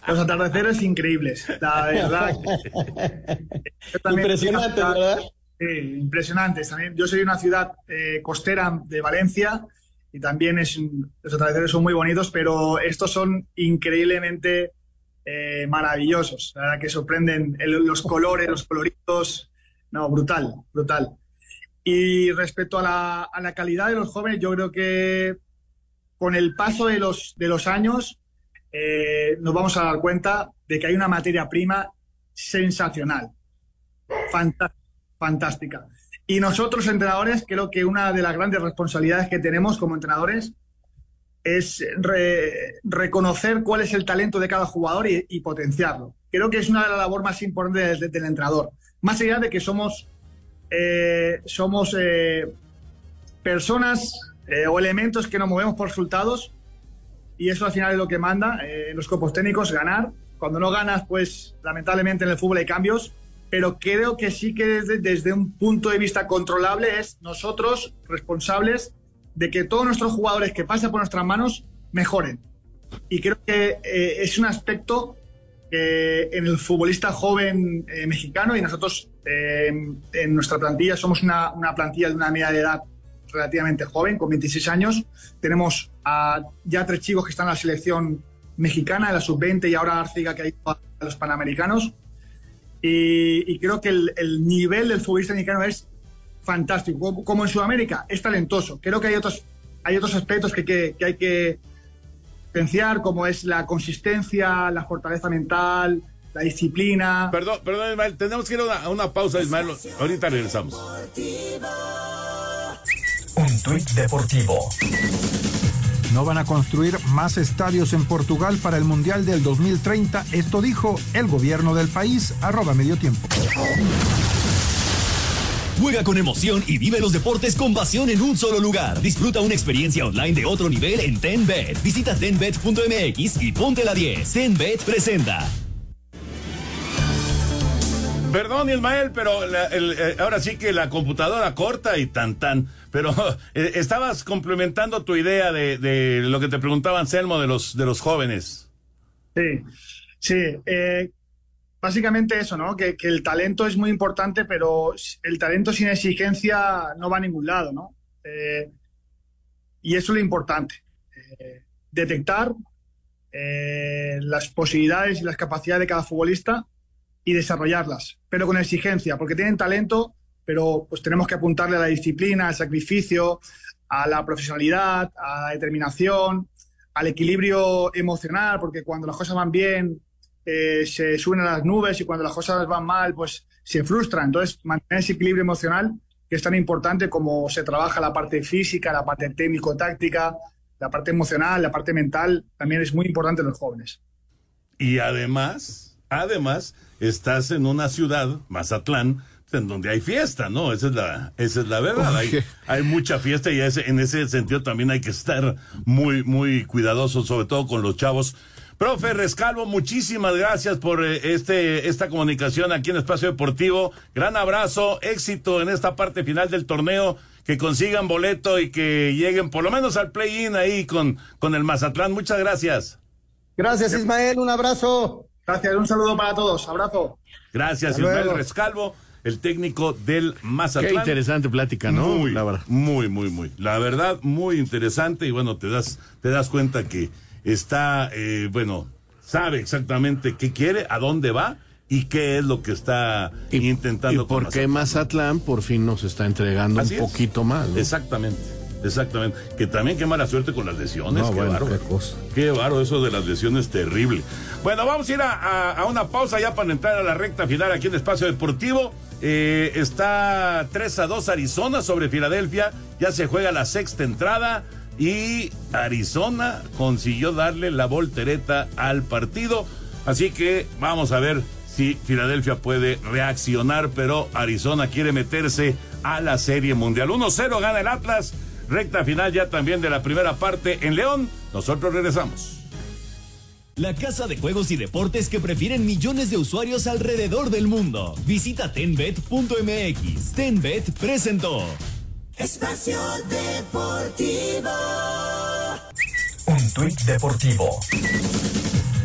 Los atardeceres increíbles, la verdad. Impresionante, ¿verdad? Sí, impresionantes. También, yo soy de una ciudad eh, costera de Valencia y también es, los atardeceres son muy bonitos, pero estos son increíblemente eh, maravillosos. La verdad que sorprenden los colores, los coloritos. No, brutal, brutal. Y respecto a la, a la, calidad de los jóvenes, yo creo que con el paso de los, de los años eh, nos vamos a dar cuenta de que hay una materia prima sensacional, fantástica. Y nosotros, entrenadores, creo que una de las grandes responsabilidades que tenemos como entrenadores es re, reconocer cuál es el talento de cada jugador y, y, potenciarlo. Creo que es una de las labores más importantes del, del entrenador. Más allá de que somos, eh, somos eh, personas eh, o elementos que nos movemos por resultados y eso al final es lo que manda en los copos técnicos, ganar. Cuando no ganas, pues lamentablemente en el fútbol hay cambios pero creo que sí que desde, desde, un punto de vista controlable es nosotros responsables de que todos nuestros jugadores que pasen por nuestras manos mejoren. Y creo que eh, es un aspecto que en el futbolista joven eh, mexicano y nosotros eh, en nuestra plantilla somos una, una, plantilla de una media de edad relativamente joven, con 26 años. Tenemos a ya tres chicos que están en la selección mexicana, en la sub-20 y ahora Arciga que ha ido a los Panamericanos y, y creo que el, el, nivel del futbolista mexicano es fantástico. Como, como, en Sudamérica, es talentoso. Creo que hay otros, hay otros aspectos que, que, que hay que potenciar, como es la consistencia, la fortaleza mental, la disciplina. Perdón, perdón, Ismael, tenemos que ir a una, a una pausa, Ismael. Ahorita regresamos. Un tuit deportivo. No van a construir más estadios en Portugal para el Mundial del 2030. Esto dijo el gobierno del país, arroba medio tiempo. Juega con emoción y vive los deportes con pasión en un solo lugar. Disfruta una experiencia online de otro nivel en TenBet. Visita tenbet.mx y ponte la 10. TenBet presenta. Perdón, Ismael, pero la- el- eh, ahora sí que la computadora corta y tan tan. Pero eh, estabas complementando tu idea de, de lo que te preguntaba Anselmo de los, de los jóvenes. Sí, sí. eh, básicamente eso, ¿no? Que, que el talento es muy importante, pero el talento sin exigencia no va a ningún lado, ¿no? Eh, y eso es lo importante. detectar las posibilidades y las capacidades de cada futbolista y desarrollarlas, pero con exigencia, porque tienen talento, pero pues tenemos que apuntarle a la disciplina, al sacrificio, a la profesionalidad, a la determinación, al equilibrio emocional, porque cuando las cosas van bien eh, se suben a las nubes y cuando las cosas van mal, pues se frustran. Entonces, mantener ese equilibrio emocional que es tan importante como se trabaja la parte física, la parte técnico-táctica, la parte emocional, la parte mental, también es muy importante en los jóvenes. Y además, además, estás en una ciudad, Mazatlán, en donde hay fiesta, ¿no? Esa es la, esa es la verdad. Hay, mucha fiesta y ese, en ese sentido también hay que estar muy, muy cuidadosos, sobre todo con los chavos. Profe Rescalvo, muchísimas gracias por eh, este, esta comunicación aquí en Espacio Deportivo. Gran abrazo, éxito en esta parte final del torneo, que consigan boleto y que lleguen por lo menos al play-in ahí con, con el Mazatlán. Muchas gracias. Gracias, Ismael. Un abrazo. Gracias, un saludo para todos. Abrazo. Gracias, Hasta Ismael luego. Rescalvo, el técnico del Mazatlán. Qué interesante plática, ¿no? Muy, La verdad. muy, muy, muy. La verdad, muy interesante y bueno, te das, te das cuenta que está, eh, bueno, sabe exactamente qué quiere, a dónde va y qué es lo que está intentando. ¿Y por qué Mazatlán por fin nos está entregando Así un es. poquito más? ¿no? Exactamente, exactamente. Que también qué mala suerte con las lesiones. No, qué bueno, bárbaro. qué cosa. Qué baro eso de las lesiones, terrible. Bueno, vamos a ir a, a- a una pausa ya para entrar a la recta final aquí en Espacio Deportivo. Eh, está 3 a 2 Arizona sobre Filadelfia. Ya se juega la sexta entrada. Y Arizona consiguió darle la voltereta al partido. Así que vamos a ver si Filadelfia puede reaccionar. Pero Arizona quiere meterse a la Serie Mundial. 1-0 gana el Atlas. Recta final ya también de la primera parte en León. Nosotros regresamos. La casa de juegos y deportes que prefieren millones de usuarios alrededor del mundo. Visita tenbet.mx. Tenbet presentó. Espacio Deportivo. Un tuit deportivo.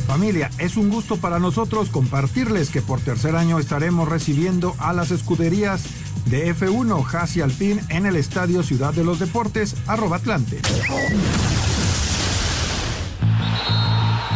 Familia, es un gusto para nosotros compartirles que por tercer año estaremos recibiendo a las escuderías de F1 Hasi Alpine en el Estadio Ciudad de los Deportes, arroba Atlante.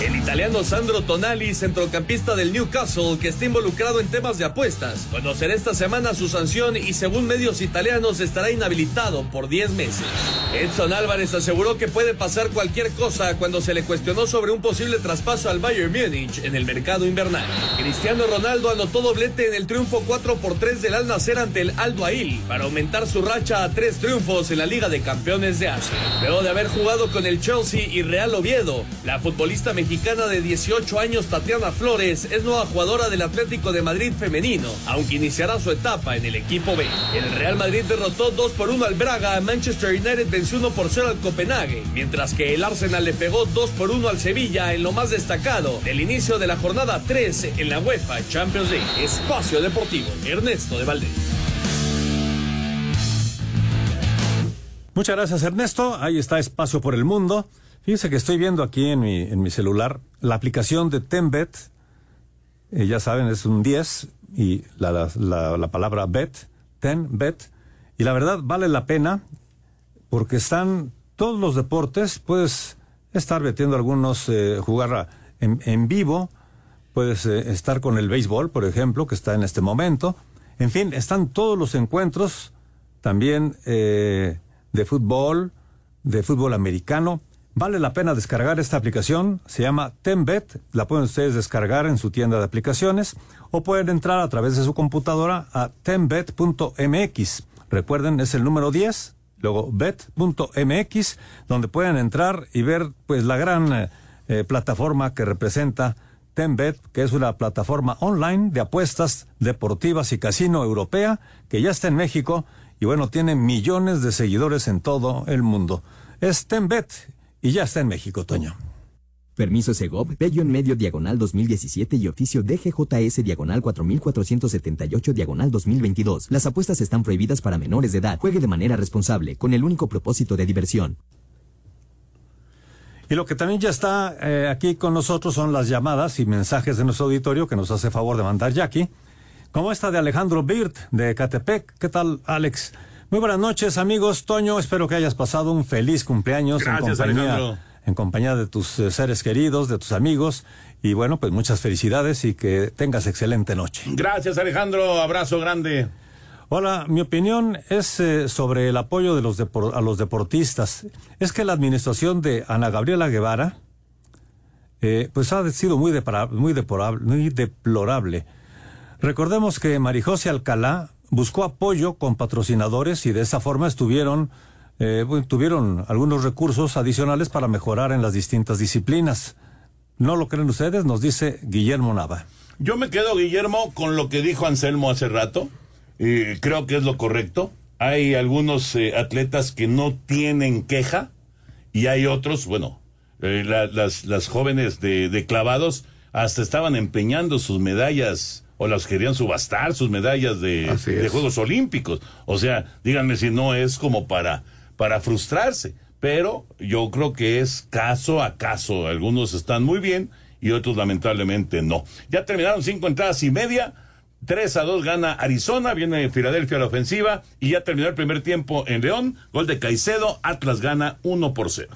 El italiano Sandro Tonali, centrocampista del Newcastle, que está involucrado en temas de apuestas, conocerá esta semana su sanción y según medios italianos estará inhabilitado por 10 meses. Edson Álvarez aseguró que puede pasar cualquier cosa cuando se le cuestionó sobre un posible traspaso al Bayern Múnich en el mercado invernal. Cristiano Ronaldo anotó doblete en el triunfo 4 por 3 del Al Nacer ante el Aldo Ail para aumentar su racha a tres triunfos en la Liga de Campeones de Asia. Luego de haber jugado con el Chelsea y Real Oviedo, la futbolista mexicana de 18 años Tatiana Flores es nueva jugadora del Atlético de Madrid femenino, aunque iniciará su etapa en el equipo B. El Real Madrid derrotó 2 por 1 al Braga, Manchester United venció 1 por 0 al Copenhague, mientras que el Arsenal le pegó 2 por 1 al Sevilla en lo más destacado del inicio de la jornada 3 en la UEFA Champions League. Espacio Deportivo, Ernesto de Valdés. Muchas gracias, Ernesto. Ahí está Espacio por el Mundo. Fíjese que estoy viendo aquí en mi, en mi celular la aplicación de Tenbet. Eh, ya saben, es un 10 y la, la, la- la palabra bet, Tenbet. Y la verdad vale la pena porque están todos los deportes. Puedes estar metiendo algunos, eh, jugar en, en vivo. Puedes eh, estar con el béisbol, por ejemplo, que está en este momento. En fin, están todos los encuentros también eh, de fútbol, de fútbol americano. Vale la pena descargar esta aplicación, se llama Tenbet, la pueden ustedes descargar en su tienda de aplicaciones o pueden entrar a través de su computadora a tenbet.mx. Recuerden, es el número 10, luego bet.mx, donde pueden entrar y ver pues la gran eh, eh, plataforma que representa Tenbet, que es una plataforma online de apuestas deportivas y casino europea que ya está en México y bueno, tiene millones de seguidores en todo el mundo. Es Tenbet y ya está en México, Toño. Permiso Segov, Bello en medio diagonal 2017 y oficio DGJS diagonal 4478 diagonal 2022. Las apuestas están prohibidas para menores de edad. Juegue de manera responsable, con el único propósito de diversión. Y lo que también ya está eh, aquí con nosotros son las llamadas y mensajes de nuestro auditorio que nos hace favor de mandar Jackie. Como esta de Alejandro Birt de Catepec. ¿Qué tal, Alex? Muy buenas noches, amigos. Toño, espero que hayas pasado un feliz cumpleaños Gracias, en compañía, Alejandro. en compañía de tus eh, seres queridos, de tus amigos. Y bueno, pues muchas felicidades y que tengas excelente noche. Gracias, Alejandro. Abrazo grande. Hola, mi opinión es eh, sobre el apoyo de los a los deportistas. Es que la administración de Ana Gabriela Guevara, eh, pues ha sido muy, muy, deplorable, muy deplorable. Recordemos que Marijose Alcalá buscó apoyo con patrocinadores y de esa forma estuvieron, eh, tuvieron algunos recursos adicionales para mejorar en las distintas disciplinas. ¿No lo creen ustedes? Nos dice Guillermo Nava. Yo me quedo, Guillermo, con lo que dijo Anselmo hace rato. Eh, creo que es lo correcto. Hay algunos eh, atletas que no tienen queja y hay otros, bueno, eh, la- las, las jóvenes de, de clavados hasta estaban empeñando sus medallas o las querían subastar, sus medallas de. Juegos Olímpicos. O sea, díganme si no es como para, para frustrarse. Pero yo creo que es caso a caso. Algunos están muy bien y otros lamentablemente no. Ya terminaron cinco entradas y media. 3 a 2 gana Arizona, viene Filadelfia a la ofensiva y ya terminó el primer tiempo en León. Gol de Caicedo, Atlas gana 1 por 0.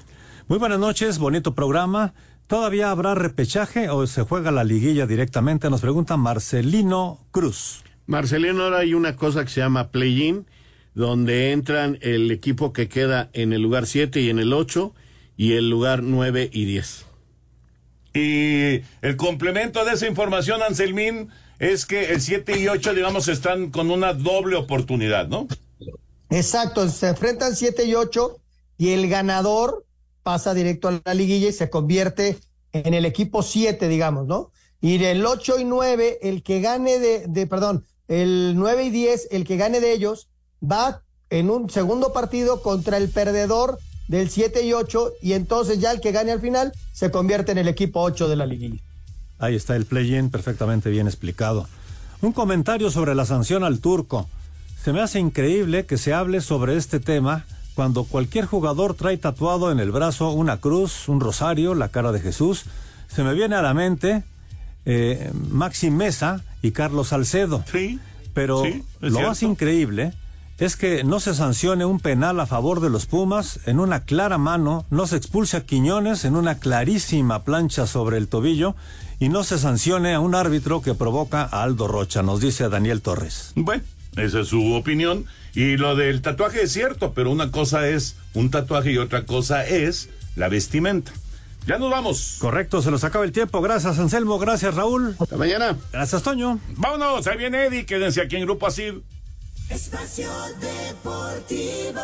Muy buenas noches, bonito programa. ¿Todavía habrá repechaje o se juega la liguilla directamente? Nos pregunta Marcelino Cruz. Marcelino, ahora hay una cosa que se llama play-in, donde entran el equipo que queda en el lugar 7 y en el 8 y el lugar 9 y 10. Y el complemento de esa información, Anselmín, es que el 7 y 8, digamos, están con una doble oportunidad, ¿no? Exacto, se enfrentan 7 y 8 y el ganador pasa directo a la liguilla y se convierte en el equipo 7, digamos, ¿no? Y del 8 y 9, el que gane de, de, perdón, el 9 y 10, el que gane de ellos, va en un segundo partido contra el perdedor del 7 y 8 y entonces ya el que gane al final se convierte en el equipo 8 de la liguilla. Ahí está el play-in perfectamente bien explicado. Un comentario sobre la sanción al turco. Se me hace increíble que se hable sobre este tema cuando cualquier jugador trae tatuado en el brazo una cruz, un rosario, la cara de Jesús. Se me viene a la mente eh, Maxi Mesa y Carlos Salcedo. Sí. Pero sí, lo más increíble es que no se sancione un penal a favor de los Pumas en una clara mano, no se expulse a Quiñones en una clarísima plancha sobre el tobillo y no se sancione a un árbitro que provoca a Aldo Rocha, nos dice Daniel Torres. Bueno, esa es su opinión. Y lo del tatuaje es cierto, pero una cosa es un tatuaje y otra cosa es la vestimenta. Ya nos vamos. Correcto, se nos acaba el tiempo. Gracias, Anselmo. Gracias, Raúl. Hasta mañana. Gracias, Toño. Vámonos, ahí viene Eddie. Quédense aquí en Grupo Asir. Espacio Deportivo.